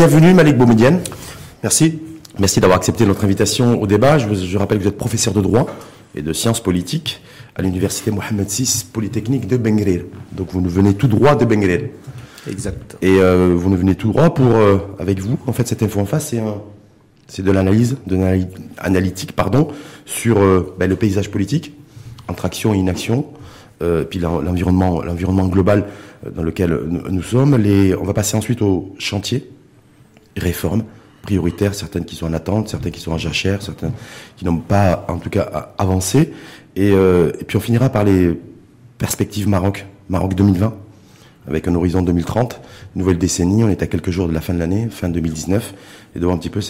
Bienvenue Malik Boumedienne. Merci. Merci d'avoir accepté notre invitation au débat. Je, je, rappelle que vous êtes professeur de droit et de sciences politiques à l'université Mohamed VI Polytechnique de Bengrir. Donc vous nous venez tout droit de Bengrir. Exact. Et euh, vous nous venez tout droit pour, euh, avec vous, en fait, cette info en face, c'est un, c'est de l'analyse, de l'analyse analytique, pardon, sur euh, ben, le paysage politique, entre action et inaction, euh, puis l'environnement, l'environnement global dans lequel nous sommes. Les, on va passer ensuite au chantier, réformes prioritaires, certaines qui sont en attente, certaines qui sont en jachère, certaines qui n'ont pas, en tout cas, avancé. Et, euh, puis on finira par les perspectives Maroc, Maroc 2020, avec un horizon 2030, nouvelle décennie. On est à quelques jours de la fin de l'année, fin 2019, et de un petit peu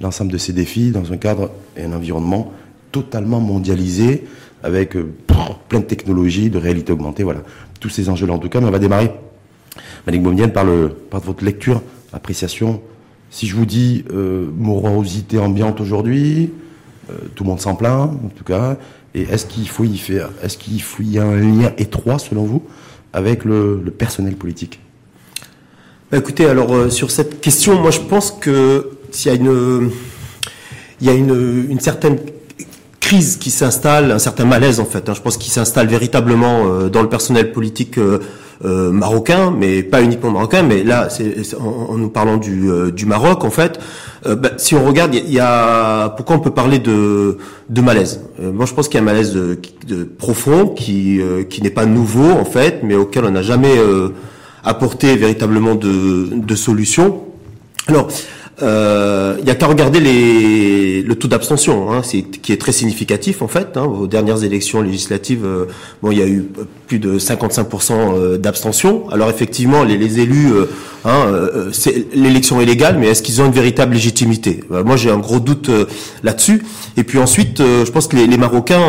l'ensemble de ces défis dans un cadre et un environnement totalement mondialisé, avec euh, plein de technologies, de réalité augmentée, voilà. Tous ces enjeux-là, en tout cas, mais on va démarrer, Malik Baumienne, par, par votre lecture, appréciation. Si je vous dis euh, morosité ambiante aujourd'hui, euh, tout le monde s'en plaint, en tout cas, et est-ce qu'il faut y faire, est-ce qu'il faut y a un lien étroit, selon vous, avec le, le personnel politique? Bah, Écoutez, alors euh, sur cette question, moi je pense que s'il y a une, il y a une, une certaine crise qui s'installe, un certain malaise en fait. Hein. je pense qu'il s'installe véritablement euh, dans le personnel politique euh, euh, marocain, mais pas uniquement marocain. Mais là, c'est, en, en, nous parlant du, euh, du Maroc, en fait, euh, bah, si on regarde, il y, a pourquoi on peut parler de, de malaise? moi, je pense qu'il y a un malaise de, de profond qui qui n'est pas nouveau en fait, mais auquel on n'a jamais apporté véritablement de, de solution. Alors, il euh, y a qu'à regarder les, le taux d'abstention, hein, qui est très significatif en fait. Hein, aux dernières élections législatives, euh, bon, il y a eu plus de 55% euh, d'abstention. Alors effectivement, les, les élus, euh, hein, euh, c'est, l'élection est légale, mais est-ce qu'ils ont une véritable légitimité? Moi, j'ai un gros doute là-dessus. Et puis ensuite, je pense que les, les Marocains,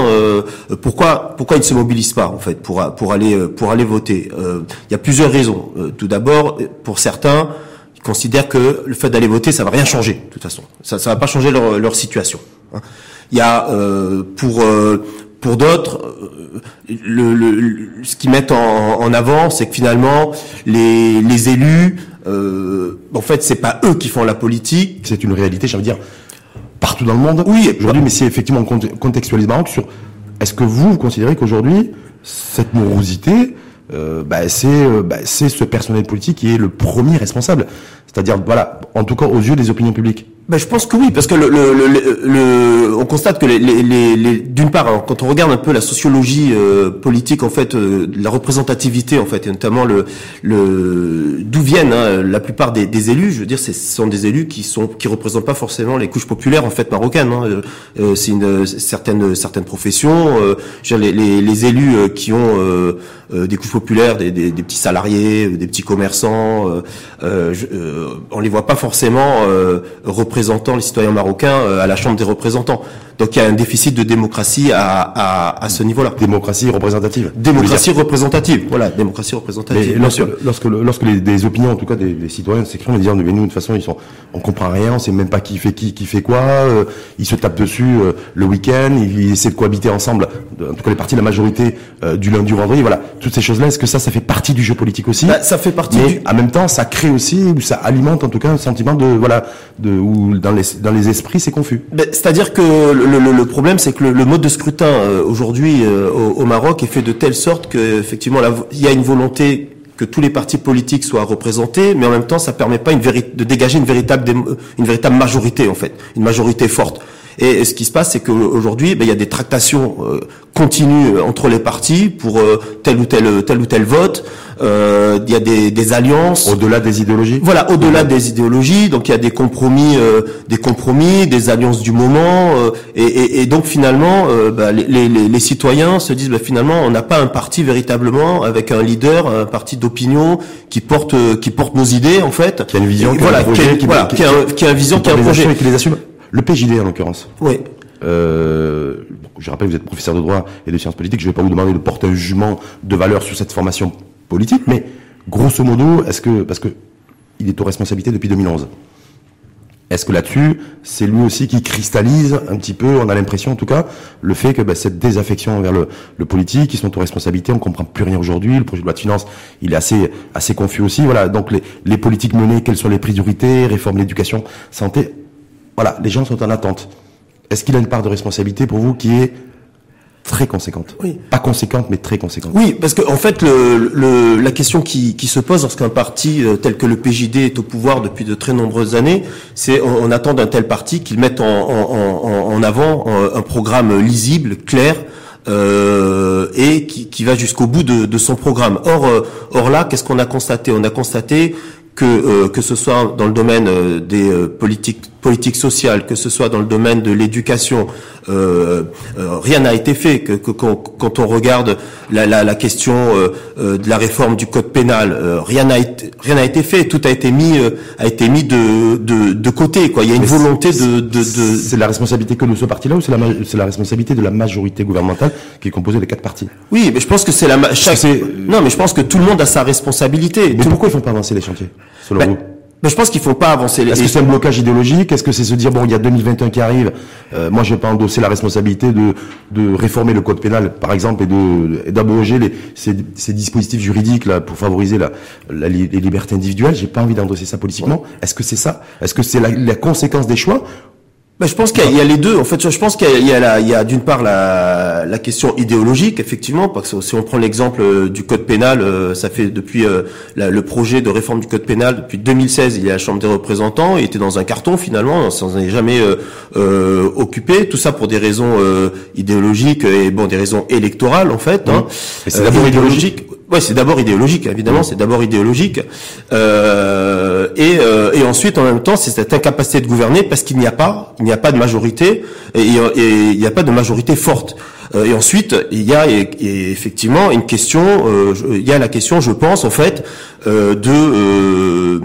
pourquoi, pourquoi ils ne se mobilisent pas en fait pour pour aller pour aller voter? Il y a plusieurs raisons. tout d'abord, pour certains considèrent que le fait d'aller voter, ça va rien changer, de toute façon. Ça, ça va pas changer leur, leur situation. Hein. Il y a euh, pour euh, pour d'autres, euh, le, le, ce qu'ils mettent en, en avant, c'est que finalement les, les élus, euh, en fait, c'est pas eux qui font la politique. C'est une réalité, j'ai envie de dire, partout dans le monde. Oui, aujourd'hui, mais si effectivement on contextualise Maroc sur, est-ce que vous, vous considérez qu'aujourd'hui cette morosité euh, bah, c'est euh, bah, c'est ce personnel politique qui est le premier responsable. C'est-à-dire, voilà, en tout cas aux yeux des opinions publiques. Ben, je pense que oui, parce que le, le, le, le on constate que les, les, les, d'une part, quand on regarde un peu la sociologie euh, politique, en fait, euh, la représentativité, en fait, et notamment le, le d'où viennent hein, la plupart des, des, élus. Je veux dire, ce sont des élus qui sont qui représentent pas forcément les couches populaires en fait marocaines. Hein. Euh, c'est une certaine certaines professions. les, les, les, élus qui ont des couches populaires, des, des, petits salariés, des petits commerçants, je, on les voit pas forcément représenter représentant les citoyens marocains euh, à la Chambre des représentants. Donc il y a un déficit de démocratie à, à, à ce niveau-là. Démocratie représentative. Démocratie représentative. Voilà, démocratie représentative. Mais lorsque, lorsque, lorsque les, des opinions, en tout cas des, des citoyens s'écrivent, ils disent mais nous de toute façon ils sont, on comprend rien, on sait même pas qui fait qui, qui fait quoi. Euh, ils se tapent dessus euh, le week-end, ils, ils, essaient de cohabiter ensemble. En tout cas les partis, la majorité euh, du lundi au vendredi. Voilà, toutes ces choses-là. Est-ce que ça, ça fait partie du jeu politique aussi? Bah, Ça fait partie. Mais du... en même temps, ça crée aussi ou ça alimente en tout cas un sentiment de voilà de dans les dans les esprits c'est confus. Ben, C'est-à-dire que le, le, le problème c'est que le, le, mode de scrutin euh, aujourd'hui euh, au, au, Maroc est fait de telle sorte que effectivement il y a une volonté que tous les partis politiques soient représentés, mais en même temps ça permet pas une de dégager une véritable une véritable majorité en fait, une majorité forte. Et, ce qui se passe, c'est qu'aujourd'hui, ben, il y a des tractations euh, continues euh, entre les partis pour euh, tel ou tel tel ou tel vote. Euh, il y a des, des alliances au-delà des idéologies. Voilà, au-delà des idéologies. Donc il y a des compromis, euh, des compromis, des alliances du moment. Euh, et, et, et, donc finalement, bah, les, les, les, citoyens se disent bah, finalement, on n'a pas un parti véritablement avec un leader, un parti d'opinion qui porte qui porte nos idées en fait. Qui a une vision, qui voilà, a un projet, qui, voilà, qui, a, qui a une vision, qui a un projet et qui les assume. Le PJD en l'occurrence. Oui. Euh, je rappelle, vous êtes professeur de droit et de sciences politiques. Je ne vais pas vous demander de porter un jugement de valeur sur cette formation politique, mais grosso modo, est-ce que parce que il est aux responsabilités depuis 2011. Est-ce que là-dessus, c'est lui aussi qui cristallise un petit peu, on a l'impression en tout cas, le fait que bah, cette désaffection envers le, le politique, ils sont aux responsabilités, on comprend plus rien aujourd'hui, le projet de loi de finances, il est assez assez confus aussi. Voilà, donc les, les politiques menées, quelles sont les priorités, réforme l'éducation, santé, voilà, les gens sont en attente. Est-ce qu'il a une part de responsabilité pour vous qui est très conséquente? Oui. Pas conséquente, mais très conséquente. Oui, parce que en fait, le, le, la question qui, qui se pose lorsqu'un parti euh, tel que le PJD est au pouvoir depuis de très nombreuses années, c'est on, on attend d'un tel parti qu'il mette en, en, en, en avant euh, un programme lisible, clair. Euh, et qui, qui va jusqu'au bout de, de, son programme. Or, euh, or là, qu'est-ce qu'on a constaté? On a constaté que que ce soit dans le domaine des politiques politiques sociales, que ce soit dans le domaine de l'éducation, euh, euh, rien n'a été fait. Que, que quand, quand, on regarde la, la, la question euh, de la réforme du code pénal, rien n'a été rien n'a été fait. Tout a été mis a été mis de, de, de côté. Quoi. Il y a une Mais volonté de, de, de... C'est la responsabilité que nous ce parti-là ou c'est la c'est la responsabilité de la majorité gouvernementale qui est composée des quatre partis? Oui, mais je pense que c'est la chaque... non, mais je pense que tout le monde a sa responsabilité. Mais tout... pourquoi ils font pas avancer les chantiers selon ben, vous? Mais je pense qu'il faut pas avancer. Les... Est-ce que c'est un blocage idéologique? Est-ce que c'est se dire bon, il y a 2021 qui arrive, euh, moi je vais pas endosser la responsabilité de de réformer le code pénal, par exemple, et de d'abroger les ces, ces, dispositifs juridiques là pour favoriser la, la les libertés individuelles? J'ai pas envie d'endosser ça politiquement. Ouais. Est-ce que c'est ça? Est-ce que c'est la, la conséquence des choix? Ben, je pense qu'il y, y, a les deux. En fait, je pense qu'il y a, il y a d'une part la, la, question idéologique, effectivement, parce que si on prend l'exemple du code pénal, ça fait depuis euh, la, le projet de réforme du code pénal depuis 2016, il y a la Chambre des représentants, il était dans un carton finalement, on s'en est jamais euh, euh, occupé. Tout ça pour des raisons euh, idéologiques et bon, des raisons électorales en fait. Hein. c'est d'abord idéologique. Ouais, c'est d'abord idéologique, évidemment, c'est d'abord idéologique. Euh, et, euh, et ensuite, en même temps, c'est cette incapacité de gouverner parce qu'il n'y a pas, il n'y a pas de majorité et, et il n'y a pas de majorité forte. Euh, et ensuite, il y a et, effectivement une question, euh, il y a la question, je pense, en fait, euh, de, euh,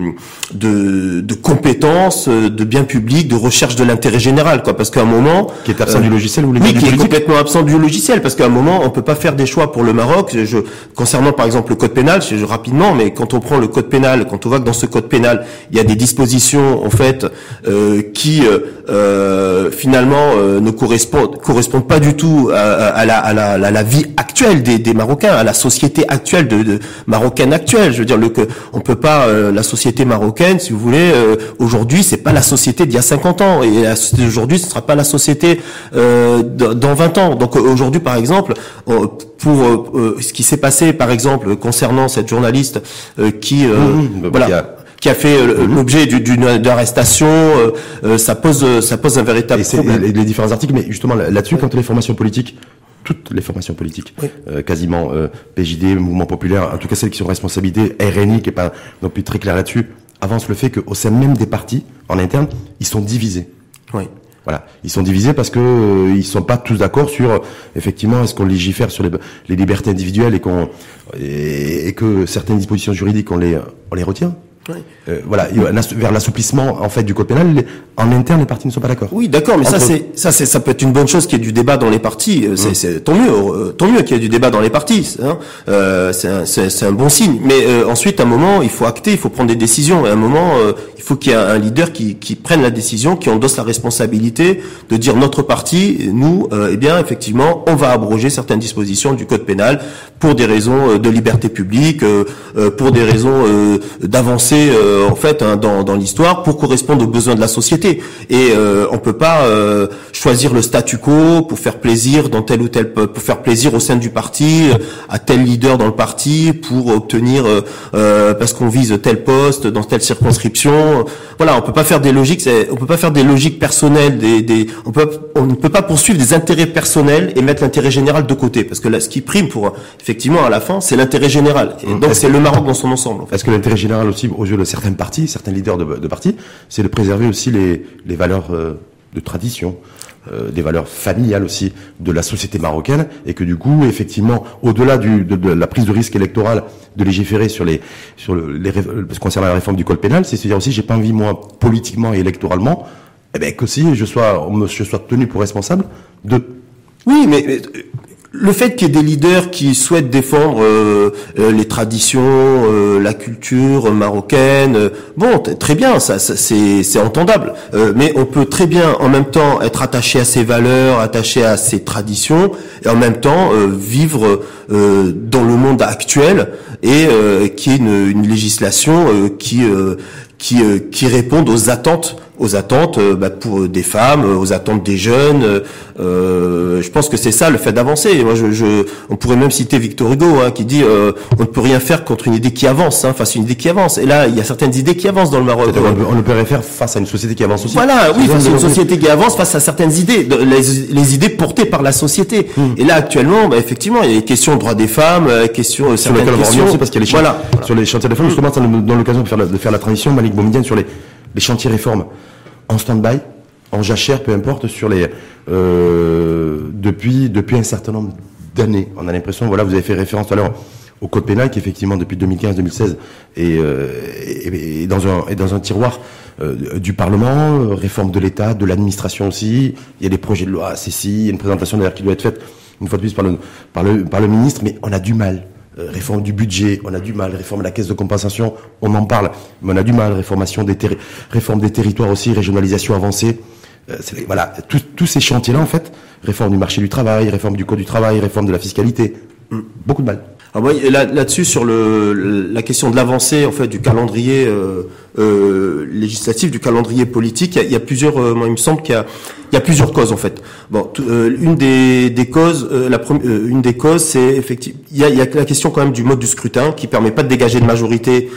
de, de compétences, de biens publics, de recherche de l'intérêt général, quoi. Parce qu'à un moment, qui est absent du logiciel, ou les oui, qui est complètement absent du logiciel, parce qu'à un moment, on peut pas faire des choix pour le Maroc. Je, concernant par exemple le code pénal, je, rapidement, mais quand on prend le code pénal, quand on voit que dans ce code pénal, il y a des dispositions en fait euh, qui euh, finalement euh, ne correspondent correspondent pas du tout à, à, la, à, la, à la, vie actuelle des, des, Marocains, à la société actuelle de, de marocaine actuelle. Je veux dire, le, que on peut pas euh, la société marocaine, si vous voulez, aujourd'hui, c'est pas la société d'il y a 50 ans, et la société d'aujourd'hui, ce sera pas la société dans 20 ans. Donc aujourd'hui, par exemple, pour ce qui s'est passé, par exemple, concernant cette journaliste qui, mmh, voilà qui a fait euh, mhm. l'objet d'une arrestation, euh, euh, ça pose ça pose un véritable et problème. Les, les, différents articles, mais justement là-dessus, quand les formations politiques, toutes les formations politiques, oui. euh, quasiment euh, PJD, mouvement populaire, en tout cas celles qui sont responsabilités, RNI qui est pas non plus très clair là-dessus, avancent le fait qu'au sein même des partis, en interne, ils sont divisés. Oui. Voilà, ils sont divisés parce que euh, ils sont pas tous d'accord sur effectivement est-ce qu'on légifère sur les, les libertés individuelles et qu'on et, et, que certaines dispositions juridiques on les on les retient. Oui. Euh, voilà, vers l'assouplissement en fait du code pénal, en interne les partis ne sont pas d'accord. Oui, d'accord, mais Entre... ça c'est ça c'est ça peut être une bonne chose qu'il y ait du débat dans les partis. C'est, mmh. c'est tant mieux, euh, tant mieux qu'il y ait du débat dans les partis. Hein. Euh, c'est, un, c'est, c'est un bon signe. Mais euh, ensuite, à un moment, il faut acter, il faut prendre des décisions. Et à un moment, euh, il faut qu'il y ait un leader qui, qui prenne la décision, qui endosse la responsabilité de dire notre parti, nous, euh, eh bien, effectivement, on va abroger certaines dispositions du code pénal pour des raisons de liberté publique, pour des raisons d'avancée en fait hein, dans, dans l'histoire pour correspondre aux besoins de la société. Et euh, on peut pas euh, choisir le statu quo pour faire plaisir dans tel ou tel pour faire plaisir au sein du parti euh, à tel leader dans le parti pour obtenir euh, parce qu'on vise tel poste dans telle circonscription. Voilà, on peut pas faire des logiques, on peut pas faire des logiques personnelles, des, des on peut on ne peut pas poursuivre des intérêts personnels et mettre l'intérêt général de côté parce que là ce qui prime pour effectivement à la fin c'est l'intérêt général. Et donc c'est le Maroc dans son ensemble. En fait. Est-ce que l'intérêt général aussi yeux de certains partis, certains leaders de, de partis, c'est de préserver aussi les, les valeurs euh, de tradition, euh, des valeurs familiales aussi de la société marocaine, et que du coup, effectivement, au-delà de, la prise de risque électorale de légiférer sur les sur le, les concernant la réforme du code pénal, c'est se dire aussi, j'ai pas envie moi politiquement et électoralement, eh ben que si je sois je sois tenu pour responsable de. Oui, mais, mais le fait qu'il y ait des leaders qui souhaitent défendre euh, euh, les traditions, euh, la culture marocaine, bon, très bien, ça, c'est entendable. mais on peut très bien, en même temps, être attaché à ses valeurs, attaché à ses traditions, et en même temps vivre dans le monde actuel et qui est une, une législation qui qui qui réponde aux attentes aux attentes euh, bah, pour euh, des femmes, euh, aux attentes des jeunes. Euh, je pense que c'est ça le fait d'avancer. Moi, je, je, on pourrait même citer Victor Hugo hein, qui dit euh, on ne peut rien faire contre une idée qui avance, hein, face à une idée qui avance. Et là, il y a certaines idées qui avancent dans le Maroc. On, ne peut rien faire face à une société qui avance aussi. Voilà, oui, face à une société qui avance, face à certaines idées, les, les idées portées par la société. Hmm. Et là, actuellement, bah, effectivement, il y a des questions de droits des femmes, questions sur aussi parce qu'il y a les voilà. sur les chantiers de femmes. Justement, dans l'occasion de faire la, de faire la transition, Malik Bomidienne sur les les chantiers réformes en stand-by, en jachère, peu importe, sur les euh, depuis depuis un certain nombre d'années. On a l'impression, voilà, vous avez fait référence tout à l'heure au code pénal qui effectivement depuis 2015-2016 euh, est, dans un est dans un tiroir euh, du Parlement, réforme de l'État, de l'administration aussi. Il y a des projets de loi, ceci, il y a une présentation d'ailleurs qui doit être faite une fois de plus par le par le par le ministre, mais on a du mal réforme du budget, on a du mal, réforme de la caisse de compensation, on en parle, mais on a du mal, réformation des réforme des territoires aussi, régionalisation avancée. Euh, voilà, tous ces chantiers-là, en fait, réforme du marché du travail, réforme du code du travail, réforme de la fiscalité, hmm. beaucoup de mal. Moi, là, là-dessus, sur le, la question de l'avancée en fait du calendrier euh, euh, législatif, du calendrier politique, il y a, y a plusieurs. Euh, moi, il me semble qu'il y a, y a plusieurs causes en fait. Bon, euh, une des, des causes, euh, la première, une des causes, c'est effectivement, il y, a, y a la question quand même du mode du scrutin qui permet pas de dégager de majorité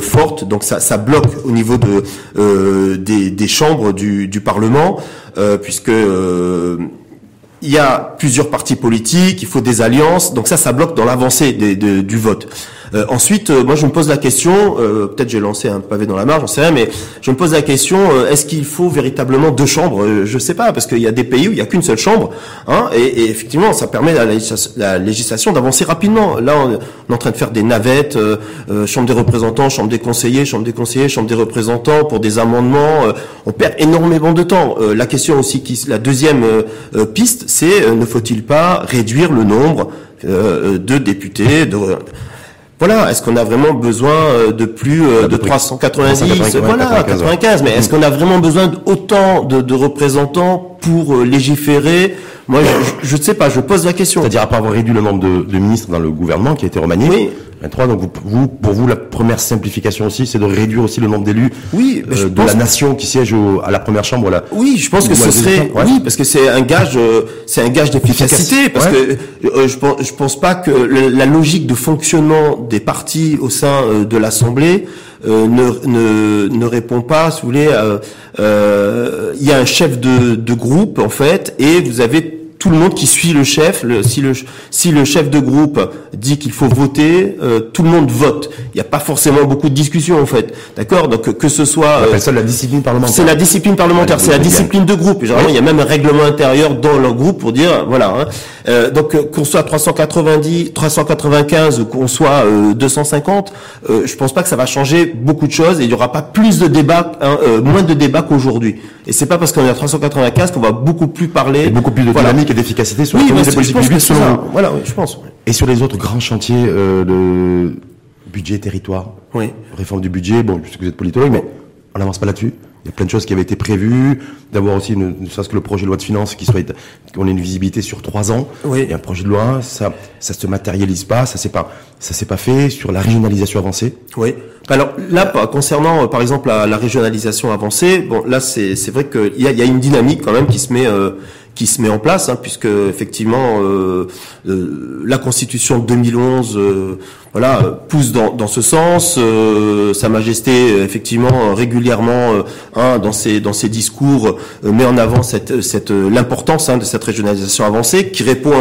forte, donc ça, ça bloque au niveau de des, des chambres du, du Parlement, puisque il y a plusieurs partis politiques, il faut des alliances, donc ça, ça bloque dans l'avancée du vote. Euh, ensuite, euh, moi, je me pose la question, euh, peut-être j'ai lancé un pavé dans la marge, j'en sais rien, mais je me pose la question, est-ce qu'il faut véritablement deux chambres? Je sais pas, parce qu'il y a des pays où il n'y a qu'une seule chambre, hein, et, effectivement, ça permet à la, législation d'avancer rapidement. Là, on, est en train de faire des navettes, chambre des représentants, chambre des conseillers, chambre des conseillers, chambre des représentants pour des amendements. on perd énormément de temps. la question aussi, qui, la deuxième piste, c'est ne faut-il pas réduire le nombre de députés de, voilà, est-ce qu'on a vraiment besoin euh, de plus euh, de 390 Voilà, 95. Mais est-ce qu'on a vraiment besoin d'autant de, de représentants pour euh, légiférer? Moi, je ne sais pas. Je pose la question. C'est-à-dire après avoir réduit le nombre de, de, ministres dans le gouvernement qui a été remanié. Oui. 23, donc vous, pour vous, la première simplification aussi, c'est de réduire aussi le nombre d'élus oui, euh, de la nation qui siège à la première chambre. Là. Oui, je pense que ce serait, oui, parce que c'est un gage, euh, c'est un gage d'efficacité, parce que euh, je pense, je pense pas que la logique de fonctionnement des partis au sein de l'Assemblée ne, ne, ne, répond pas, si vous voulez, il y a un chef de, de groupe en fait, et vous avez tout le monde qui suit le chef. Le, si, le, si le chef de groupe dit qu'il faut voter, euh, tout le monde vote. Il n'y a pas forcément beaucoup de discussions en fait. D'accord? Donc que ce soit... Euh, ça la discipline parlementaire. C'est la discipline parlementaire, c'est la discipline de groupe. Généralement, il y a même un règlement intérieur dans le groupe pour dire, voilà. Hein. Euh, donc qu'on soit 390, 395 ou qu'on soit 250, je pense pas que ça va changer beaucoup de choses et il n'y aura pas plus de débats, hein, moins de débats qu'aujourd'hui. Et c'est pas parce qu'on est à 395 qu'on va beaucoup plus parler... Et beaucoup plus de dynamique d'efficacité sur oui, les politiques publiques. Voilà, je pense. Et sur les autres grands chantiers euh, de budget, territoire, oui. réforme du budget, bon, je sais que vous êtes politologue, mais on n'avance pas là-dessus. Il y a plein de choses qui avaient été prévues, d'avoir aussi ne, serait-ce que le projet de loi de finances qui soit qu'on ait une visibilité sur trois ans. Oui. Il y a un projet de loi, ça ça se matérialise pas, ça s'est pas ça s'est pas fait sur la régionalisation avancée. Oui. Alors là, concernant par exemple la, régionalisation avancée, bon là c'est c'est vrai qu'il y a, y a une dynamique quand même qui se met euh, qui se met en place, hein, puisque effectivement euh, euh, la Constitution de 2011, euh, voilà, pousse dans, dans ce sens. Sa Majesté, effectivement, régulièrement, hein, dans ses dans ses discours, met en avant cette cette l'importance hein, de cette régionalisation avancée, qui répond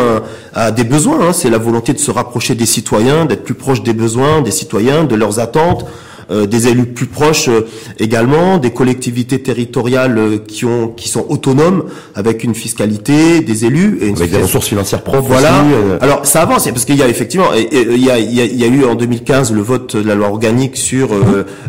à, des besoins. C'est la volonté de se rapprocher des citoyens, d'être plus proche des besoins des citoyens, de leurs attentes. Euh, des élus plus proches euh, également, des collectivités territoriales euh, qui ont qui sont autonomes avec une fiscalité, des élus et une Avec des ressources financières propres voilà. aussi, Alors ça avance parce qu'il y a effectivement, il y a, il y a- il y a eu en 2015 le vote de la loi organique sur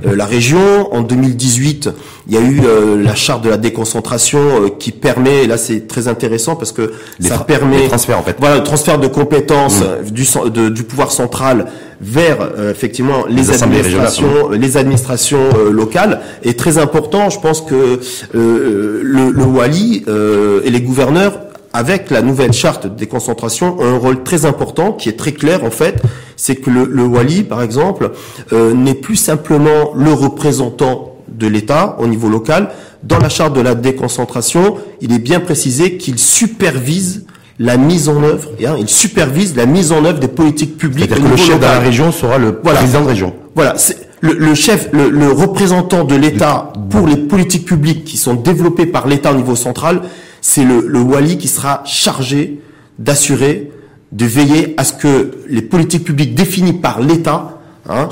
la région. En 2018, il y a eu euh, la charte de la déconcentration euh, qui permet, et là c'est très intéressant parce que Les ça permet les transferts, en fait. Voilà, le transfert de compétences euh, du, de- du pouvoir central vers euh, effectivement les, administrations, les administrations euh, locales est très important. Je pense que euh, le, le Wali euh, et les gouverneurs avec la nouvelle charte de déconcentration, ont un rôle très important qui est très clair en fait, c'est que le, le Wali, par exemple, euh, n'est plus simplement le représentant de l'État au niveau local. Dans la charte de la déconcentration, il est bien précisé qu'il supervise la mise en œuvre, hein, il supervise la mise en œuvre des politiques publiques au que le chef de la région sera le Voilà. président de région. Voilà, le, le chef, le, le représentant de l'État pour les politiques publiques qui sont développées par l'État au niveau central, c'est le, le Wali qui sera chargé d'assurer, de veiller à ce que les politiques publiques définies par l'État hein,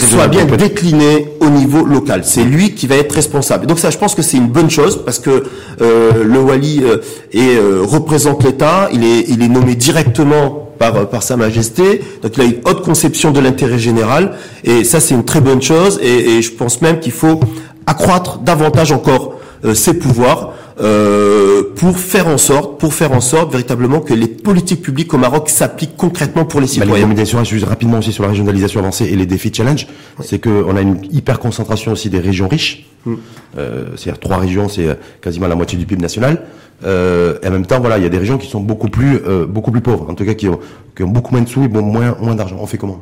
Soit bien déclinées au niveau local. C'est lui qui va être responsable. Donc ça, je pense que c'est une bonne chose parce que euh, le Wali euh, est, euh, représente l'État. Il est, il est nommé directement par, euh, par Sa Majesté. Donc il a une haute conception de l'intérêt général. Et ça, c'est une très bonne chose. Et, et je pense même qu'il faut accroître davantage encore ses pouvoirs euh, pour faire en sorte, pour faire en sorte véritablement que les politiques publiques au Maroc s'appliquent concrètement pour les Bah, les citoyens. juste rapidement aussi sur la régionalisation avancée et les défis challenge, c'est qu'on a une hyper concentration aussi des régions riches. Euh, C'est-à-dire trois régions, c'est euh, quasiment la moitié du PIB national. Euh, et en même temps, voilà, il y a des régions qui sont beaucoup plus, euh, beaucoup plus pauvres, en tout cas qui ont, qui ont beaucoup moins de sous et bon, moins, moins d'argent. On fait comment?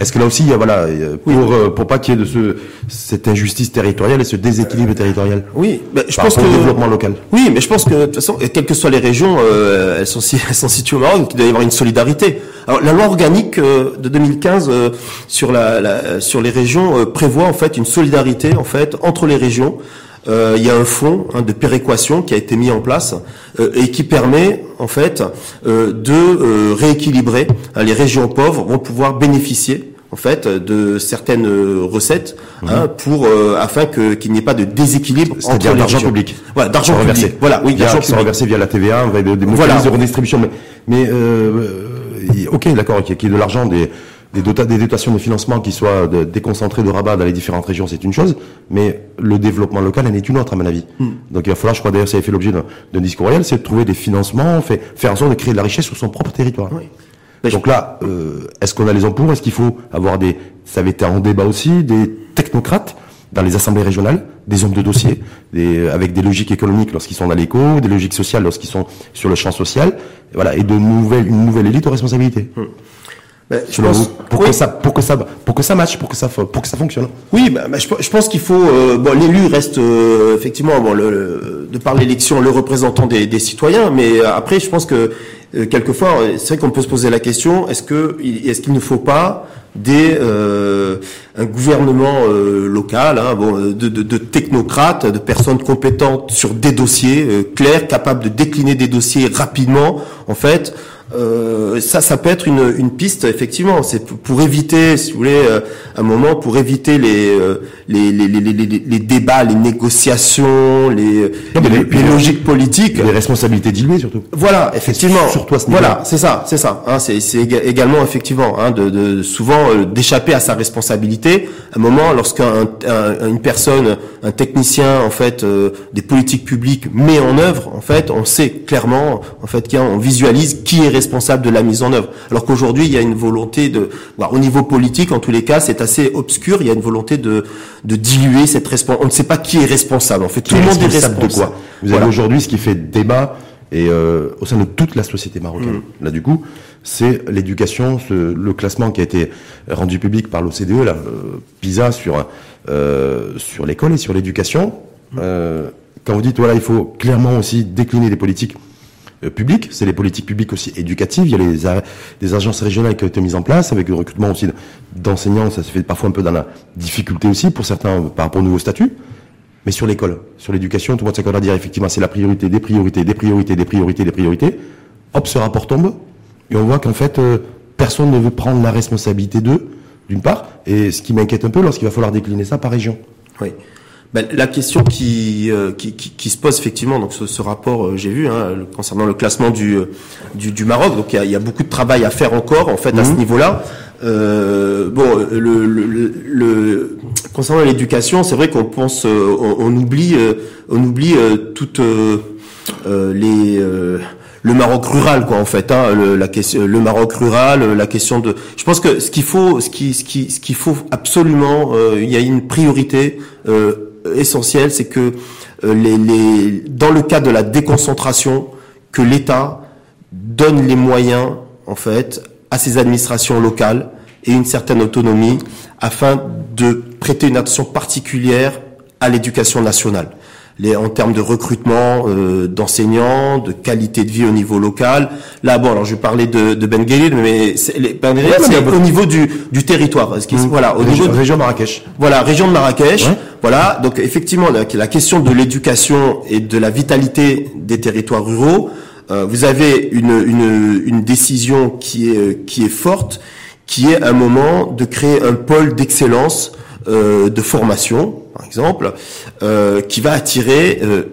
Est-ce que là aussi, il y a, voilà, euh, pour, euh, pour pas qu'il y ait de ce, cette injustice territoriale et ce déséquilibre territorial Oui, bah, je par pense que au développement local Oui, mais je pense que de toute façon, quelles que soient les régions, euh, elles, sont, elles sont situées au Maroc, donc il doit y avoir une solidarité. Alors la loi organique euh, de 2015 euh, sur la, la- sur les régions euh, prévoit en fait une solidarité en fait entre les régions. Euh, il y a un fonds hein, de péréquation qui a été mis en place euh, et qui permet en fait euh, de euh, rééquilibrer. hein, les régions pauvres vont pouvoir bénéficier en fait de certaines euh, recettes hein, pour euh, afin que qu'il n'y ait pas de déséquilibre entre régions. public. Voilà, d'argent public. Voilà, oui, d'argent public. reverser via la TVA, des, des Voilà. de redistribution. Mais, mais ok, d'accord, y ait de l'argent, des, des, dota- des dotations de financement qui soient de- déconcentrées de rabat dans les différentes régions, c'est une chose, mais le développement local en est une autre, à mon avis. Hmm. Donc il va falloir, je crois d'ailleurs, ça avait fait l'objet d'un discours réel, c'est de trouver des financements, fait, faire en sorte de créer de la richesse sur son propre territoire. Oui. Donc là, euh, est-ce qu'on a les pour? Est-ce qu'il faut avoir des, ça avait été en débat aussi, des technocrates dans les assemblées régionales, des hommes de dossier, des, avec des logiques économiques lorsqu'ils sont dans l'éco, des logiques sociales lorsqu'ils sont sur le champ social, et voilà, et de nouvelles, une nouvelle élite aux responsabilités. Ben, je pense- pour oui. que ça, pour que ça, pour que ça matche, pour que ça, pour que ça fonctionne. Oui, bah, je, je pense qu'il faut. euh, bon, l'élu reste euh, effectivement, bon, le, le- de par l'élection, le représentant des, des citoyens. Mais euh, après, je pense que euh, quelquefois, euh, c'est vrai qu'on peut se poser la question est-ce que, est-ce qu'il ne faut pas des euh, un gouvernement euh, local, hein, bon, de, de, de technocrates, de personnes compétentes sur des dossiers euh, clairs, capables de décliner des dossiers rapidement, en fait. Euh, ça, ça peut être une, une piste effectivement. C'est pour, pour éviter, si vous voulez, euh, un moment pour éviter les euh, les, les, les, les, débats, les négociations, les, Non, mais les, logiques politiques. Les responsabilités diluées surtout. Voilà, effectivement. ce. Voilà, c'est ça, c'est ça. Hein, c'est c'est éga- également effectivement hein, de, de souvent euh, d'échapper à sa responsabilité. À un moment, lorsqu'un un- personne, un technicien en fait euh, des politiques publiques met en œuvre, en fait, on sait clairement, en fait, qu'il y a- on visualise qui est responsable de la mise en œuvre. Alors qu'aujourd'hui, il y a une volonté de, voilà, au niveau politique, en tous les cas, c'est assez obscur. Il y a une volonté de de diluer cette responsabilité. On ne sait pas qui est responsable. En fait, tout le monde est responsable de quoi Vous Voilà. avez aujourd'hui ce qui fait débat et euh, au sein de toute la société marocaine. Mm. Là, du coup, c'est l'éducation, le classement qui a été rendu public par l'OCDE, là, euh, PISA sur euh, sur l'école et sur l'éducation. Mm. Quand vous dites voilà, il faut clairement aussi décliner des politiques publiques, c'est les politiques publiques aussi éducatives. Il y a les des agences régionales qui ont été mises en place avec le recrutement aussi d'enseignants. Ça se fait parfois un peu dans la difficulté aussi pour certains par rapport au nouveau statut. Mais sur l'école, sur l'éducation, tout le monde s'accorde à dire effectivement c'est la priorité, des priorités, des priorités, des priorités, des priorités. Hop, ce rapport tombe et on voit qu'en fait euh, personne ne veut prendre la responsabilité d'eux d'une part, et ce qui m'inquiète un peu lorsqu'il va falloir décliner ça par région. Oui. Ben, la question qui, euh, qui, qui, qui, se pose effectivement, donc ce, ce rapport, euh, j'ai vu, hein, concernant le classement du, euh, du, du Maroc, donc il y a, y a, beaucoup de travail à faire encore en fait à ce mhm. niveau-là. Euh, bon, le, le, le concernant l'éducation, c'est vrai qu'on pense, on, on, oublie, on oublie toutes les le Maroc rural quoi en fait hein, le, la question le Maroc rural la question de je pense que ce qu'il faut ce qui ce qui ce qu'il faut absolument euh, il y a une priorité euh, essentielle c'est que euh, dans le cas de la déconcentration que l'État donne les moyens en fait à ses administrations locales et une certaine autonomie afin de prêter une attention particulière à l'éducation nationale les, en termes de recrutement euh, d'enseignants, de qualité de vie au niveau local. Là, bon, alors je vais parler de, de Ben mais c'est, ben c'est au niveau du, du territoire. Mmh. Voilà, au région, niveau de région Marrakech. Voilà, région de Marrakech. Voilà, donc effectivement, la, la question de l'éducation et de la vitalité des territoires ruraux. Euh, vous avez une, une, une décision qui est qui est forte, qui est un moment de créer un pôle d'excellence euh, de formation par exemple, euh, qui va attirer euh,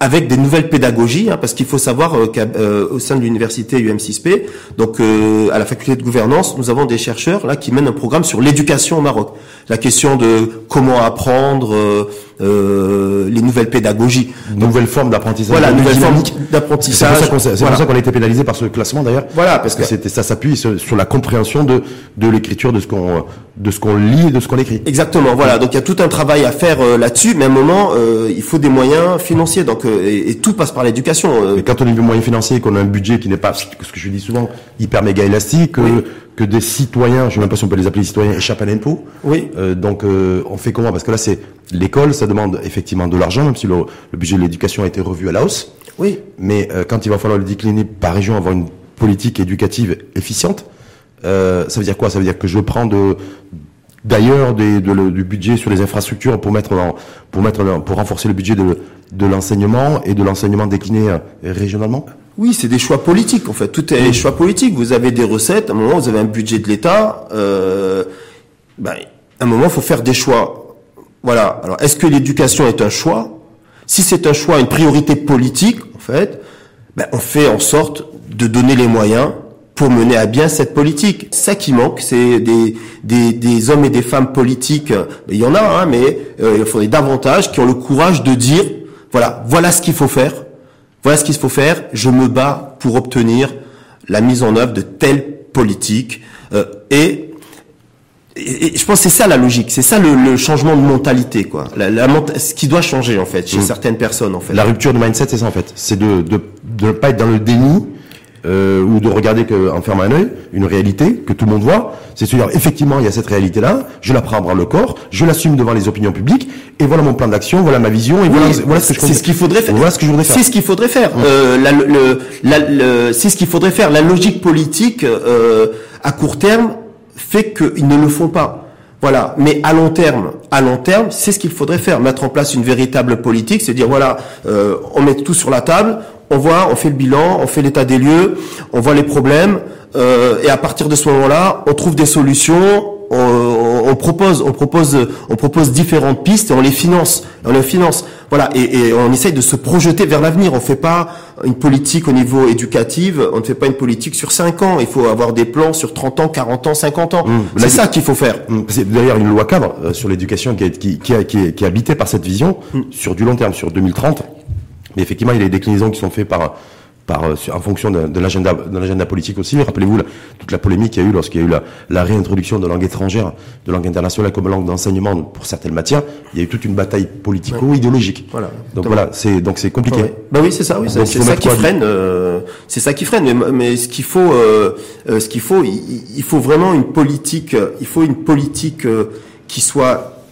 avec des nouvelles pédagogies, hein, parce qu'il faut savoir euh, qu'au sein de l'université UM6P, donc à la faculté de gouvernance, nous avons des chercheurs là qui mènent un programme sur l'éducation au Maroc. La question de comment apprendre euh, les nouvelles pédagogies. Nouvelles formes d'apprentissage. Voilà, nouvelles formes d'apprentissage. C'est pour ça qu'on a été pénalisé par ce classement d'ailleurs. Voilà, parce, que, ça s'appuie sur, la compréhension de de l'écriture de ce qu'on de ce qu'on lit et de ce qu'on écrit. Exactement. Voilà. Donc il y a tout un travail à faire euh, là-dessus, mais à un moment euh, il faut des moyens financiers. Donc et, tout passe par l'éducation. Mais quand on a des moyens financiers, qu'on a un budget qui n'est pas ce que je dis souvent hyper méga élastique que des citoyens, je n'ai même pas si on peut les appeler citoyens, échappent à l'impôt. Oui. Euh, donc euh, on fait comment? Parce que là, c'est l'école, ça demande effectivement de l'argent, même si le, budget de l'éducation a été revu à la hausse. Oui. Mais euh, quand il va falloir le décliner par région, avoir une politique éducative efficiente, ça veut dire quoi? Ça veut dire que je prends de d'ailleurs du budget sur les infrastructures pour mettre pour mettre pour renforcer le budget de, de l'enseignement et de l'enseignement décliné régionalement? Oui, c'est des choix politiques en fait. Tout est des choix politiques. Vous avez des recettes. À un moment, vous avez un budget de l'État. Euh, ben, à un moment, il faut faire des choix. Voilà. Alors, est-ce que l'éducation est un choix? Si c'est un choix, une priorité politique, en fait, ben, on fait en sorte de donner les moyens pour mener à bien cette politique. Ça qui manque, c'est des, des, des, hommes et des femmes politiques. Il y en a, hein, mais euh, il faudrait davantage qui ont le courage de dire, voilà, voilà ce qu'il faut faire voilà ce qu'il faut faire. Je me bats pour obtenir la mise en œuvre de telle politique. Euh, et, et, je pense que c'est ça la logique, c'est ça le, changement de mentalité, quoi. La, la, ce qui doit changer en fait chez mmh. certaines personnes, en fait. La rupture de mindset, c'est ça en fait. C'est de, de de ne pas être dans le déni euh, ou de regarder que, en fermant un œil, une réalité que tout le monde voit, c'est se dire effectivement il y a cette réalité-là, je la prends à bras le corps, je l'assume devant les opinions publiques, et voilà mon plan d'action, voilà ma vision, et voilà, voilà, ce que je C'est ce qu'il faudrait faire. Voilà ce que je voudrais faire. C'est ce qu'il faudrait faire. Euh, la, le, la, le, c'est ce qu'il faudrait faire. La logique politique euh, à court terme fait qu'ils ne le font pas. Voilà. Mais à long terme, à long terme, c'est ce qu'il faudrait faire. Mettre en place une véritable politique, c'est dire voilà, euh, on met tout sur la table, on voit, on fait le bilan, on fait l'état des lieux, on voit les problèmes, euh, et à partir de ce moment-là, on trouve des solutions, on, propose, on propose, on propose différentes pistes et on les finance, on les finance. Voilà, et, on essaye de se projeter vers l'avenir. On fait pas une politique au niveau éducatif, on ne fait pas une politique sur 5 ans. Il faut avoir des plans sur 30 ans, 40 ans, 50 ans. Mmh. C'est ça qu'il faut faire. Mmh. C'est d'ailleurs une loi cadre euh, sur l'éducation qui, qui, qui, est, qui, est habitée par cette vision mmh. sur du long terme, sur 2030 mais effectivement, il y a des déclinaisons qui sont faites par par, euh, en fonction de, de l'agenda de l'agenda politique aussi. Rappelez-vous toute la polémique qu'il y a eu lorsqu'il y a eu la, la, réintroduction de langue étrangère, de langue internationale comme langue d'enseignement pour certaines matières. Il y a eu toute une bataille politico-idéologique. Voilà. Donc voilà, c'est donc c'est compliqué. Bah oui, c'est ça. Oui, c'est ça qui freine. Euh, c'est ça qui freine. Mais, mais ce qu'il faut, euh, euh ce qu'il faut, il, il, faut vraiment une politique. Il faut une politique qui soit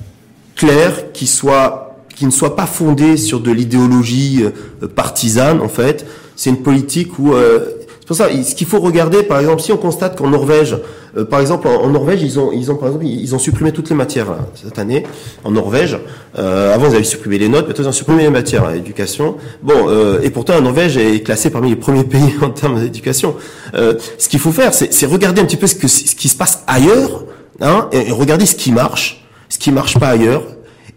claire, qui soit qui ne soit pas fondée sur de l'idéologie euh, partisane en fait. C'est une politique où euh, c'est pour ça ce qu'il faut regarder par exemple si on constate qu'en Norvège euh, par exemple en, Norvège ils ont ils ont par exemple ils ont supprimé toutes les matières cette année en Norvège. Avant ils avaient supprimé les notes maintenant ils ont supprimé les matières à l'éducation. Bon et pourtant la Norvège est classée parmi les premiers pays en termes d'éducation. Ce qu'il faut faire c'est regarder un petit peu ce qui se passe ailleurs hein, et, regarder ce qui marche, ce qui marche pas ailleurs,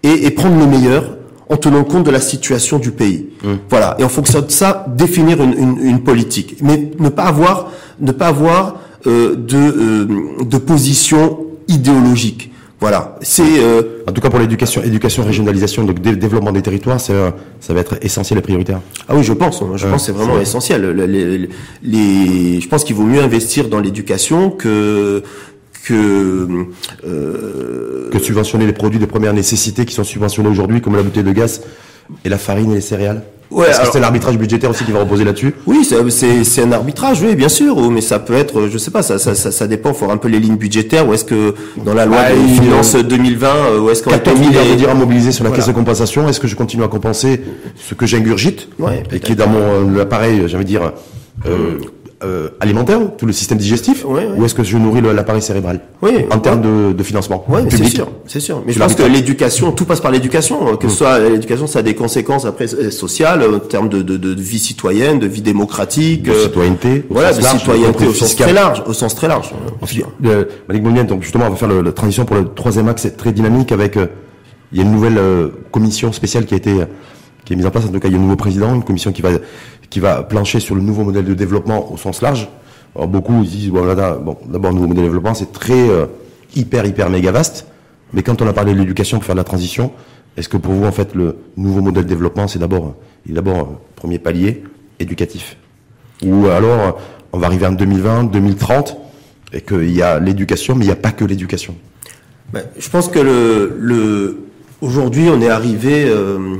et, et prendre le meilleur en tenant compte de la situation du pays. Mmh. Voilà. Et en fonction de ça, définir une, une, une, politique. Mais ne pas avoir, ne pas avoir euh, de, euh, de position idéologique. Voilà, c'est euh... en tout cas pour l'éducation, éducation, régionalisation, donc développement des territoires, ça va être essentiel et prioritaire. Ah oui, je pense, hein. je pense que c'est vraiment essentiel. Les, les, je pense qu'il vaut mieux investir dans l'éducation que que euh... que subventionner les produits de première nécessité qui sont subventionnés aujourd'hui, comme la bouteille de gaz et la farine et les céréales. Ouais, Est-ce que c'est l'arbitrage budgétaire aussi qui va reposer là-dessus. Oui, c'est un arbitrage, oui, bien sûr, mais ça peut être, je sais pas, ça, ça, ça, ça dépend, il faut un peu les lignes budgétaires, ou est-ce que dans la loi ah, des finances 2020, euh, ou est-ce qu'on a mis les... dire à mobiliser sur la caisse de compensation, est-ce que je continue à compenser ce que j'ingurgite, ouais, et qui est dans mon euh, appareil, j'allais dire, euh, euh, alimentaire, tout le système digestif, ou est-ce que je nourris l'appareil cérébral oui, en termes de, de, financement Oui, c'est sûr, c'est sûr. Mais je pense que l'éducation, tout passe par l'éducation, que ce mm. soit l'éducation, ça a des conséquences après euh, sociales, en termes de, de, de vie citoyenne, de vie démocratique, de euh, citoyenneté, voilà, de citoyenneté au sens très large, au sens très large. Euh, Malik donc justement, on va faire la transition pour le troisième axe, c'est très dynamique avec. il y a une nouvelle commission spéciale qui a été qui est mise en place. En tout cas, il y a un nouveau président, une commission qui va qui va plancher sur le nouveau modèle de développement au sens large. Alors beaucoup disent bon d'abord le nouveau modèle de développement c'est très euh, hyper hyper méga vaste, mais quand on a parlé de l'éducation pour faire la transition, est-ce que pour vous en fait le nouveau modèle de développement c'est d'abord d'abord euh, premier palier éducatif? Ou alors on va arriver en 2020, 2030 et qu'il y a l'éducation mais il n'y a pas que l'éducation. Ben, je pense que le, le aujourd'hui on est arrivé euh,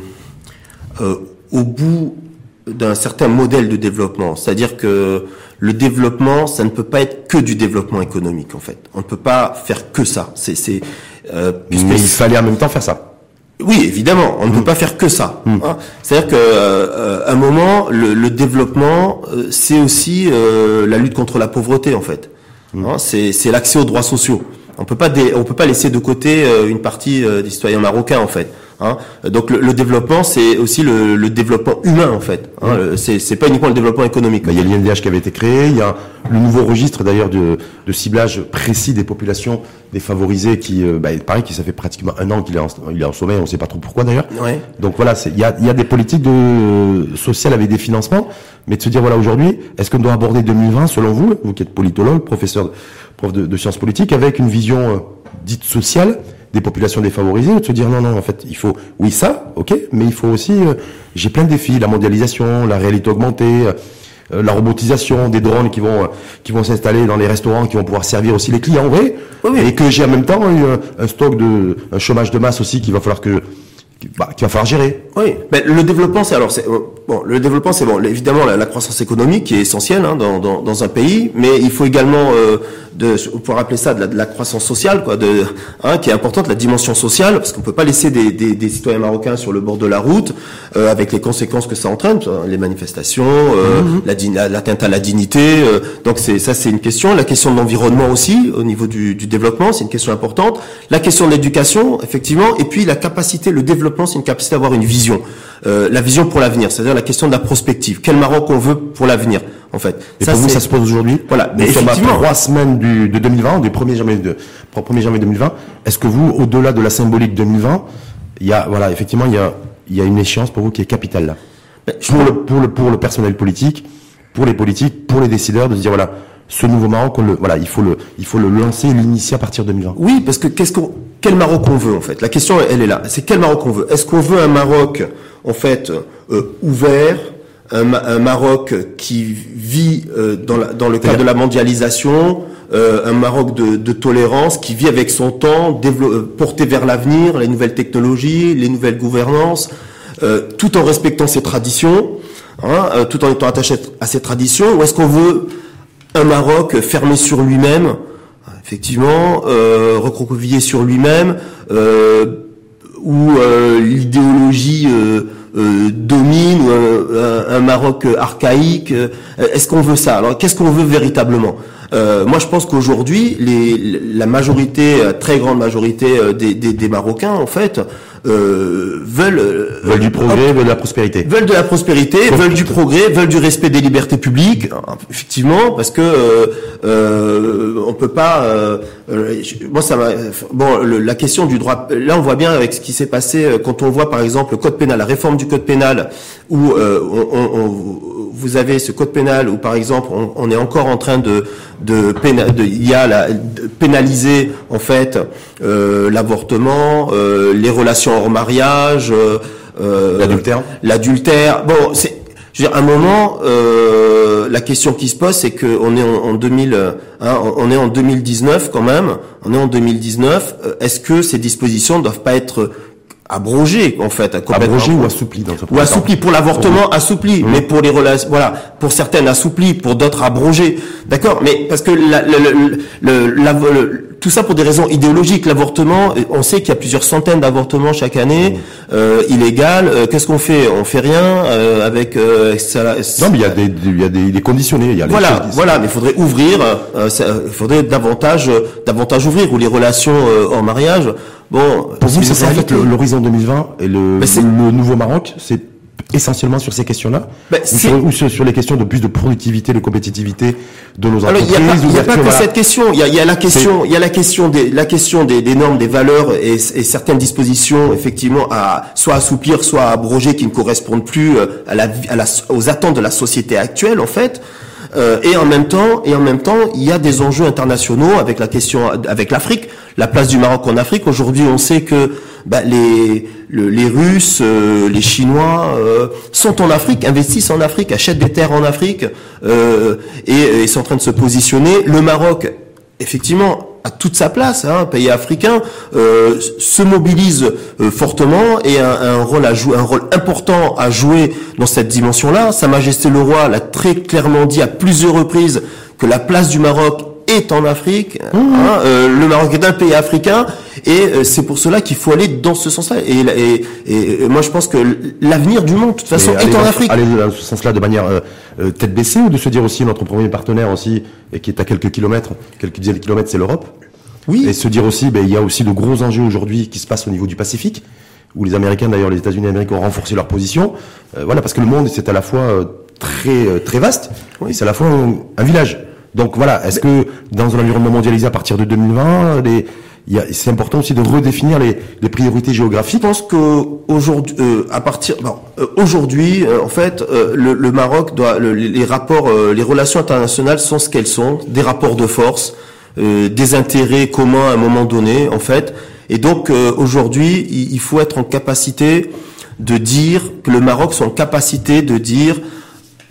euh, au bout d'un certain modèle de développement. C'est-à-dire que le développement, ça ne peut pas être que du développement économique, en fait. On ne peut pas faire que ça. C'est, c'est, euh, Mais il fallait en même temps faire ça. Oui, évidemment, on ne peut mm. pas faire que ça. Mm. Hein. C'est-à-dire qu'à euh, un moment, le, le développement, euh, c'est aussi euh, la lutte contre la pauvreté, en fait. Mm. Hein, c'est, c'est l'accès aux droits sociaux. On peut pas, on peut pas laisser de côté une partie des citoyens marocains, en fait. Hein. Donc le, développement, c'est aussi le, développement humain en fait. Hein. C'est pas uniquement le développement économique. il y a l'INDH qui avait été créé, il y a le nouveau registre d'ailleurs de, ciblage précis des populations défavorisées qui, euh, bah, pareil, qui ça fait pratiquement un an qu'il est en, il est en sommeil, on ne sait pas trop pourquoi d'ailleurs. Donc voilà, il y a, y a des politiques de, sociales avec des financements, mais de se dire voilà aujourd'hui, est-ce qu'on doit aborder 2020 selon vous, vous qui êtes politologue, professeur, prof de, sciences politiques, avec une vision euh, dite sociale des populations défavorisées, de se dire non, non, en fait, il faut, oui, ça, ok, mais il faut aussi, euh, j'ai plein de défis, la mondialisation, la réalité augmentée, euh, la robotisation, des drones qui vont, qui vont s'installer dans les restaurants, qui vont pouvoir servir aussi les clients, vrai, oui, et que j'ai en même temps un, un stock de, un chômage de masse aussi qu'il va falloir que bah, qu'il va falloir gérer. Oui, mais le développement, c'est alors c'est euh, bon, le développement, c'est bon, évidemment la, croissance économique qui est essentielle hein, dans, dans, dans, un pays, mais il faut également euh, de, on pourrait appeler ça de la, de la, croissance sociale, quoi, de, hein, qui est importante, la dimension sociale, parce qu'on peut pas laisser des, des, des, citoyens marocains sur le bord de la route euh, avec les conséquences que ça entraîne, les manifestations, euh, mm-hmm. l'atteinte à la dignité. Euh, donc c'est ça, c'est une question. La question de l'environnement aussi, au niveau du, du développement, c'est une question importante. La question de l'éducation, effectivement, et puis la capacité, le développement, c'est une capacité d'avoir une vision. Euh, la vision pour l'avenir, c'est-à-dire la question de la prospective. Quel Maroc on veut pour l'avenir, en fait. Et ça, pour vous, ça se pose aujourd'hui. Voilà. Mais Nous sommes à trois semaines du, de 2020, du 1er janvier, de, 1er janvier 2020. Est-ce que vous, au-delà de la symbolique 2020, il y a, voilà, effectivement, il y a, il y a une échéance pour vous qui est capitale là. Ben, pour, le, pour, le, pour le personnel politique, pour les politiques, pour les décideurs, de se dire, voilà, ce nouveau Maroc, le, voilà, il faut le, il faut le lancer, l'initier à partir de 2020. Oui, parce que qu'est-ce qu'on, quel Maroc on veut en fait? La question, elle est là. C'est quel Maroc on veut? Est-ce qu'on veut un Maroc en fait euh, ouvert, un, Maroc qui vit euh, dans, dans, le cadre de la mondialisation, euh, un Maroc de, de, tolérance qui vit avec son temps, porté vers l'avenir, les nouvelles technologies, les nouvelles gouvernances, tout en respectant ses traditions, hein, tout en étant attaché à ses traditions, ou est-ce qu'on veut un Maroc fermé sur lui-même, effectivement, euh, recroquevillé sur lui-même, euh, où euh, l'idéologie euh, euh, domine, un, Maroc archaïque. Est-ce qu'on veut ça? Alors, qu'est-ce qu'on veut véritablement? Moi, je pense qu'aujourd'hui, la majorité, très grande majorité des Marocains, en fait, euh, veulent veulent du progrès, veulent de la prospérité. Veulent de la prospérité, veulent du progrès, veulent du respect des libertés publiques, effectivement, parce que euh, euh, on peut pas. Euh, moi, ça. Bon, la question du droit. Là, on voit bien avec ce qui s'est passé quand on voit, par exemple, le code pénal, la réforme du code pénal, où on, on, vous avez ce code pénal où, par exemple, on, on est encore en train de de, de il y a la, pénaliser en fait euh, l'avortement, euh, les relations hors mariage, euh, euh l'adultère. L'adultère. Bon, c'est je veux dire, à un moment, euh, la question qui se pose, c'est qu'on est en, en 2000, hein, on est en 2019 quand même. On est en 2019. Est-ce que ces dispositions ne doivent pas être abrogé en fait abrogé ou assoupli dans ou assoupli pour l'avortement assoupli mais pour les relations voilà pour certaines assoupli pour d'autres abrogé d'accord? Mais parce que la, le, le, tout ça pour des raisons idéologiques. L'avortement on sait qu'il y a plusieurs centaines d'avortements chaque année. Mmh. euh, illégal. Euh, qu'est-ce qu'on fait? On fait rien euh, avec ça, non mais il y a des il y a des, des conditionnés il y a voilà voilà mais il faudrait ouvrir il faudrait davantage davantage ouvrir ou les relations en mariage. Bon, pour vous, c'est en fait l'horizon 2020 et le, le nouveau Maroc, c'est essentiellement sur ces questions-là bah, ou, sur, les questions de plus de productivité, de compétitivité de nos entreprises Il n'y a pas, que cette question. Il y a, la question, il y a la question des, la question des, normes, des valeurs et, certaines dispositions effectivement à soit assouplir, soit abroger qui ne correspondent plus euh, à la, à la, aux attentes de la société actuelle en fait. Euh, et en même temps, et en même temps, il y a des enjeux internationaux avec la question, avec l'Afrique, la place du Maroc en Afrique. Aujourd'hui, on sait que bah, les les Russes, euh, les Chinois euh, sont en Afrique, investissent en Afrique, achètent des terres en Afrique et, et sont en train de se positionner. Le Maroc, effectivement, a toute sa place, hein, pays africain, euh, se mobilise euh, fortement et a, un rôle à jouer, un rôle important à jouer dans cette dimension-là. Sa Majesté le Roi l'a très clairement dit à plusieurs reprises que la place du Maroc est en Afrique. Mmh. Hein, euh, le Maroc est un pays africain et c'est pour cela qu'il faut aller dans ce sens-là. Et, et, moi, je pense que l'avenir du monde, de toute façon, est en Afrique. Aller dans ce sens-là de manière tête baissée ou de se dire aussi notre premier partenaire aussi, et qui est à quelques kilomètres, quelques dizaines de kilomètres, c'est l'Europe? Oui. Et se dire aussi, ben, il y a aussi de gros enjeux aujourd'hui qui se passent au niveau du Pacifique, où les Américains, d'ailleurs les États-Unis d'Amérique ont renforcé leur position. Euh, voilà, parce que le monde c'est à la fois euh, très euh, très vaste et c'est à la fois un, village. Donc voilà, est-ce que dans un environnement mondialisé à partir de 2020, les, c'est important aussi de redéfinir les, priorités géographiques. Je pense que aujourd'hui, à partir, aujourd'hui, en fait, le, Maroc doit, les rapports, les relations internationales sont ce qu'elles sont, des rapports de force. Euh, des intérêts communs à un moment donné, en fait. Et donc euh, aujourd'hui, il, faut être en capacité de dire que le Maroc soit en capacité de dire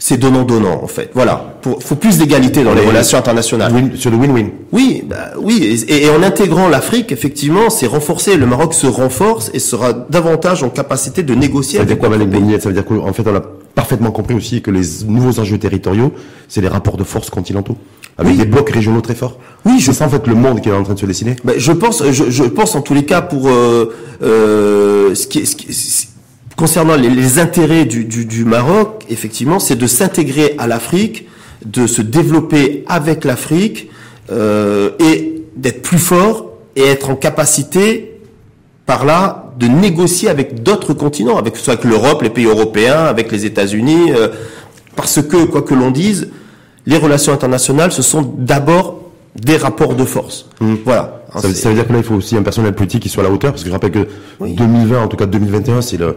c'est donnant-donnant en fait. Voilà. Il faut plus d'égalité dans les, relations internationales. sur le win-win. Oui, bah, oui. Et, en intégrant l'Afrique, effectivement, c'est renforcé. Le Maroc se renforce et sera davantage en capacité de négocier. Ça veut dire quoi, Ça veut dire qu'en fait, on a parfaitement compris aussi que les nouveaux enjeux territoriaux, c'est les rapports de force continentaux avec des blocs régionaux très forts. Oui, je... c'est ça en fait le monde qui est en train de se dessiner. Ben, je pense, je, je, pense en tous les cas pour euh, euh, ce, qui, ce, qui, concernant les, les intérêts du, du, du, Maroc, effectivement, c'est de s'intégrer à l'Afrique, de se développer avec l'Afrique euh, et d'être plus fort et être en capacité par là de négocier avec d'autres continents, avec soit avec l'Europe, les pays européens, avec les États-Unis, euh, parce que quoi que l'on dise les relations internationales, ce sont d'abord des rapports de force. Mmh. Voilà. Ça, veut dire que là, il faut aussi un personnel politique qui soit à la hauteur, parce que je rappelle que 2020, en tout cas 2021, c'est le,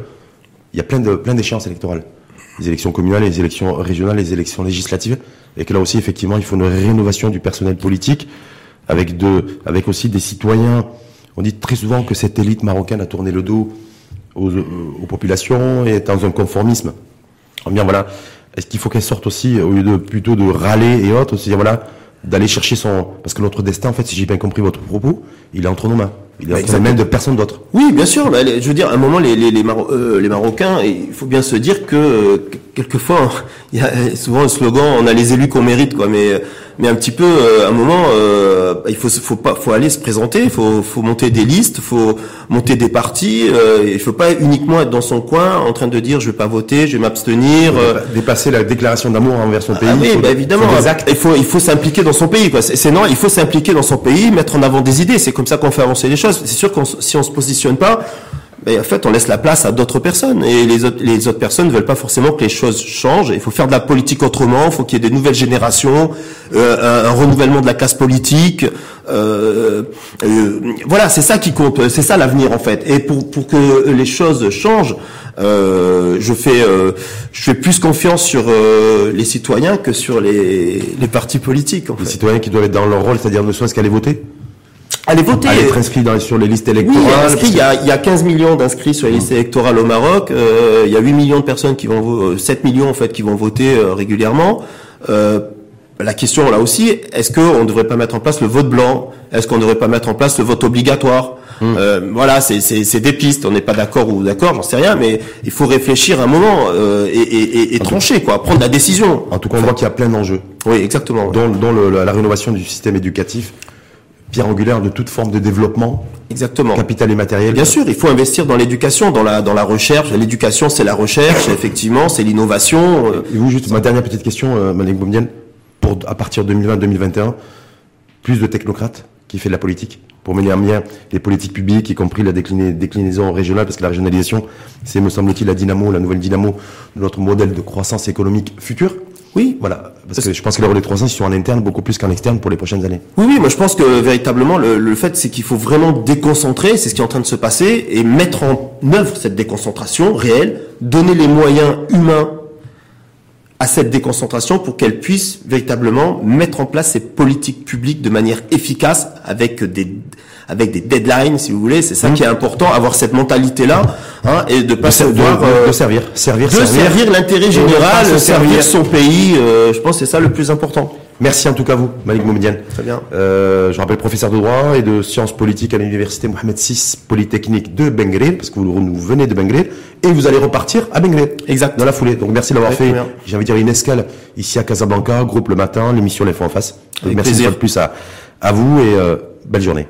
il y a plein de plein d'échéances électorales, les élections communales, les élections régionales, les élections législatives, et que là aussi, effectivement, il faut une rénovation du personnel politique, avec de, avec aussi des citoyens. On dit très souvent que cette élite marocaine a tourné le dos aux, aux populations et est dans un conformisme. Bien voilà, est-ce qu'il faut qu'elle sorte aussi, au lieu de plutôt de râler et autres, c'est voilà, d'aller chercher son, parce que notre destin, en fait, si j'ai bien compris votre propos, il est entre nos mains. Il est bah, de personne d'autre. Oui, bien sûr. je veux dire, à un moment, les, les, les, euh, les Marocains, il faut bien se dire que euh, quelquefois, il y a souvent un slogan, on a les élus qu'on mérite, quoi. Mais mais un petit peu, euh, à un moment, euh, il faut, faut pas, faut aller se présenter, faut, faut monter des listes, faut monter des partis. Euh, il faut pas uniquement être dans son coin en train de dire je vais pas voter, je vais m'abstenir. euh, Dépasser la déclaration d'amour envers son pays. ah oui, faut- bah évidemment. faut des actes. Il faut, il faut s'impliquer dans son pays, quoi. C'est non, il faut s'impliquer dans son pays, mettre en avant des idées. C'est comme ça qu'on fait avancer les choses. C'est sûr qu'on, si on se positionne pas, ben, en fait, on laisse la place à d'autres personnes. Et les autres, les autres personnes ne veulent pas forcément que les choses changent. Il faut faire de la politique autrement. Il faut qu'il y ait des nouvelles générations, euh, un, un renouvellement de la classe politique. Euh, euh, voilà, c'est ça qui compte. C'est ça l'avenir, en fait. Et pour, pour que les choses changent, euh, je fais euh, je fais plus confiance sur euh, les citoyens que sur les, les partis politiques en Les fait. citoyens qui doivent être dans leur rôle, c'est-à-dire ne serait-ce qu'aller voter, Allez voter. aller être inscrits dans- sur les listes Oui, électorales. inscrits, il y, a, il y a 15 millions d'inscrits sur les listes électorales au Maroc. euh, il y a 8 millions de personnes qui vont vo- euh, 7 millions en fait qui vont voter euh, régulièrement. Euh, la question là aussi, est-ce qu'on ne devrait pas mettre en place le vote blanc? Est-ce qu'on ne devrait pas mettre en place le vote obligatoire? Euh, voilà, c'est- c'est c'est des pistes. On n'est pas d'accord ou d'accord, j'en sais rien, mais il faut réfléchir un moment euh, et, et, et, et trancher, quoi, prendre la décision. En tout cas, on voit qu'il y a plein d'enjeux, Oui, exactement. dont, dont le- la, la rénovation du système éducatif, pierre angulaire de toute forme de développement, Exactement. capital et matériel. Bien sûr, il faut investir dans l'éducation, dans la dans la recherche. L'éducation, c'est la recherche, effectivement, c'est l'innovation. euh, Et vous, juste ma dernière petite question, euh, Malik Boumdienne, pour à partir de 2020-2021, plus de technocrates qui fait de la politique pour mener à bien les politiques publiques, y compris la déclinaison régionale, parce que la régionalisation, c'est, me semble-t-il, la dynamo, la nouvelle dynamo de notre modèle de croissance économique futur. Oui, Voilà, parce que je pense que les relais de croissance ils sont en interne beaucoup plus qu'en externe pour les prochaines années. Oui, oui, moi je pense que véritablement le, le fait c'est qu'il faut vraiment déconcentrer, c'est ce qui est en train de se passer, et mettre en œuvre cette déconcentration réelle, donner les moyens humains à cette déconcentration pour qu'elle puisse véritablement mettre en place ces politiques publiques de manière efficace avec des avec des deadlines si vous voulez c'est ça qui est important avoir cette mentalité là hein, et de pas se de, voir de- euh, de servir, servir, de servir l'intérêt général se servir son pays euh, je pense que c'est ça le plus important Merci en tout cas vous, Malik Moumediane. Très bien. Euh, je rappelle professeur de droit et de sciences politiques à l'université Mohamed VI Polytechnique de Bengril, parce que vous, vous venez de Bengril, et vous allez repartir à Bengril. Exact. Dans la foulée. Donc merci d'avoir fait, j'ai envie de dire, une escale ici à Casablanca, groupe le matin, l'émission L'Info en face. Donc, merci plaisir. une fois de plus à, à vous et euh, belle journée.